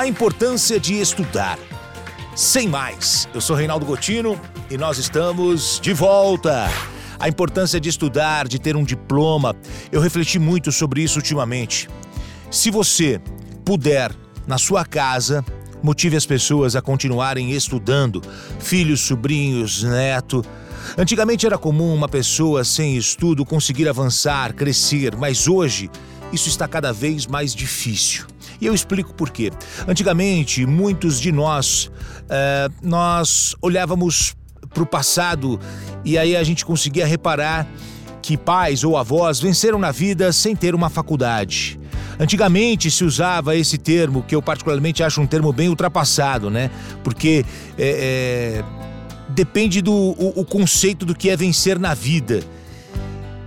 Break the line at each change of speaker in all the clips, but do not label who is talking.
A importância de estudar. Sem mais, eu sou Reinaldo Gotino e nós estamos de volta. A importância de estudar, de ter um diploma. Eu refleti muito sobre isso ultimamente. Se você puder, na sua casa, motive as pessoas a continuarem estudando, filhos, sobrinhos, neto. Antigamente era comum uma pessoa sem estudo conseguir avançar, crescer, mas hoje isso está cada vez mais difícil. E eu explico por quê. Antigamente, muitos de nós, é, nós olhávamos para o passado e aí a gente conseguia reparar que pais ou avós venceram na vida sem ter uma faculdade. Antigamente se usava esse termo, que eu particularmente acho um termo bem ultrapassado, né? Porque é, é, depende do o, o conceito do que é vencer na vida.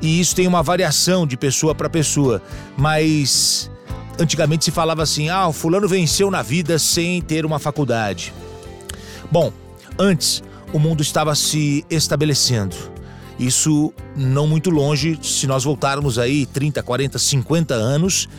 E isso tem uma variação de pessoa para pessoa. Mas antigamente se falava assim: ah, o fulano venceu na vida sem ter uma faculdade. Bom, antes o mundo estava se estabelecendo. Isso não muito longe, se nós voltarmos aí 30, 40, 50 anos,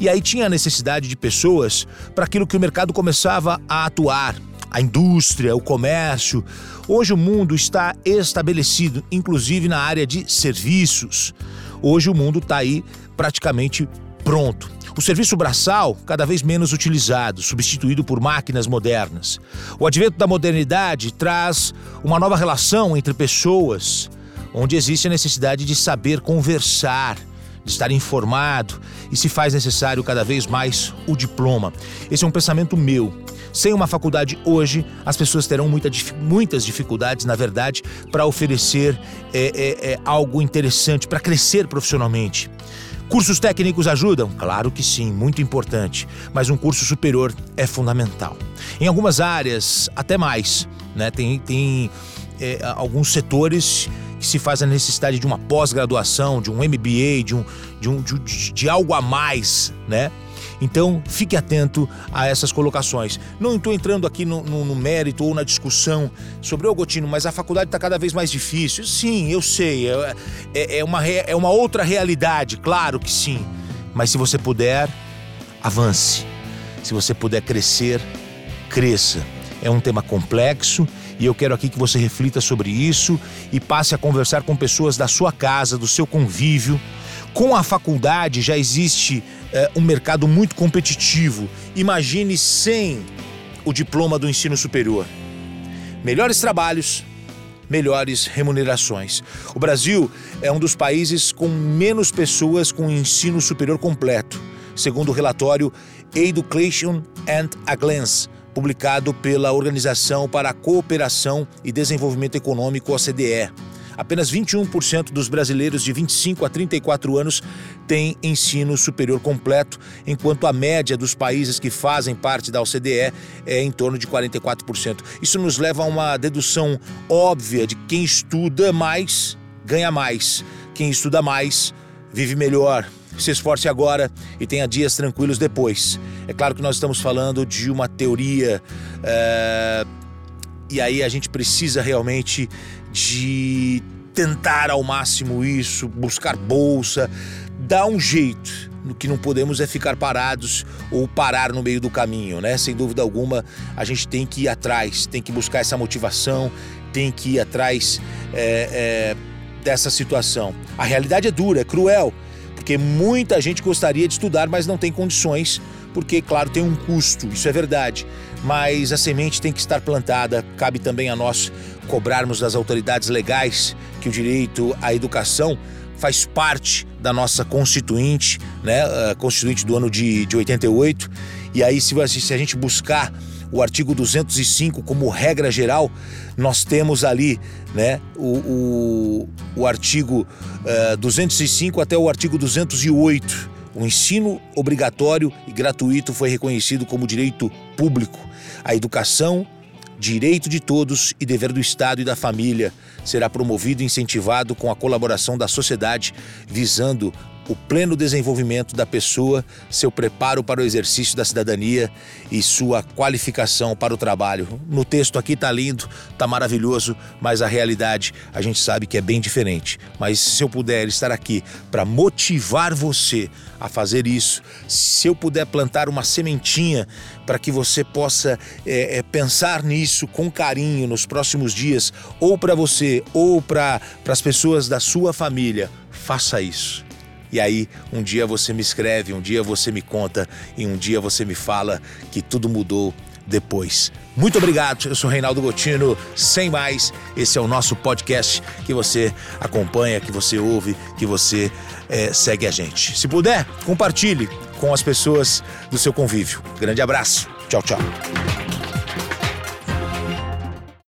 e aí tinha a necessidade de pessoas para aquilo que o mercado começava a atuar, a indústria, o comércio. Hoje o mundo está estabelecido, inclusive na área de serviços. Hoje o mundo está aí praticamente pronto. O serviço braçal, cada vez menos utilizado, substituído por máquinas modernas. O advento da modernidade traz uma nova relação entre pessoas, onde existe a necessidade de saber conversar, de estar informado e se faz necessário cada vez mais o diploma. Esse é um pensamento meu. Sem uma faculdade hoje, as pessoas terão muita, muitas dificuldades, na verdade, para oferecer é, é, é, algo interessante, para crescer profissionalmente. Cursos técnicos ajudam? Claro que sim, muito importante, mas um curso superior é fundamental. Em algumas áreas, até mais. Né? Tem, tem é, alguns setores que se faz a necessidade de uma pós-graduação, de um MBA, de, um, de, um, de, de algo a mais, né? Então, fique atento a essas colocações. Não estou entrando aqui no, no, no, mérito ou na discussão sobre o Gotino, mas a faculdade está cada vez mais difícil. Sim, eu sei. É, é, é, uma, é uma outra realidade, claro que sim. Mas se você puder, avance. Se você puder crescer, cresça. É um tema complexo e eu quero aqui que você reflita sobre isso e passe a conversar com pessoas da sua casa, do seu convívio. Com a faculdade já existe é, um mercado muito competitivo. Imagine sem o diploma do ensino superior. Melhores trabalhos, melhores remunerações. O Brasil é um dos países com menos pessoas com ensino superior completo, segundo o relatório Education and a Glance publicado pela Organização para a Cooperação e Desenvolvimento Econômico, OCDE. Apenas 21% dos brasileiros de 25 a 34 anos têm ensino superior completo, enquanto a média dos países que fazem parte da OCDE é em torno de 44%. Isso nos leva a uma dedução óbvia de quem estuda mais ganha mais, quem estuda mais vive melhor, se esforce agora e tenha dias tranquilos depois. É claro que nós estamos falando de uma teoria. É... E aí a gente precisa realmente de tentar ao máximo isso, buscar bolsa, dar um jeito. No que não podemos é ficar parados ou parar no meio do caminho, né? Sem dúvida alguma, a gente tem que ir atrás, tem que buscar essa motivação, tem que ir atrás é, é, dessa situação. A realidade é dura, é cruel porque muita gente gostaria de estudar, mas não tem condições, porque, claro, tem um custo, isso é verdade. Mas a semente tem que estar plantada, cabe também a nós cobrarmos das autoridades legais que o direito à educação faz parte da nossa constituinte, né? A constituinte do ano de, de 88. E aí, se, se a gente buscar o artigo 205 como regra geral, nós temos ali né, o, o, o artigo uh, eh, 205 até o artigo 208. O ensino obrigatório e gratuito foi reconhecido como direito público. A educação, direito de todos e dever do Estado e da família, será promovido e incentivado com a colaboração da sociedade, visando o pleno desenvolvimento da pessoa, seu preparo para o exercício da cidadania e sua qualificação para o trabalho. No texto aqui tá lindo, tá maravilhoso, mas a realidade a gente sabe que é bem diferente. Mas se eu puder estar aqui para motivar você a fazer isso, se eu puder plantar uma sementinha para que você possa é, é, pensar nisso com carinho nos próximos dias, ou para você, ou para as pessoas da sua família, faça isso. E aí, um dia você me escreve, um dia você me conta e um dia você me fala que tudo mudou depois. Muito obrigado, eu sou Reinaldo Gotino. Sem mais, esse é o nosso podcast que você acompanha, que você ouve, que você é, segue a gente. Se puder, compartilhe com as pessoas do seu convívio. Grande abraço. Tchau, tchau.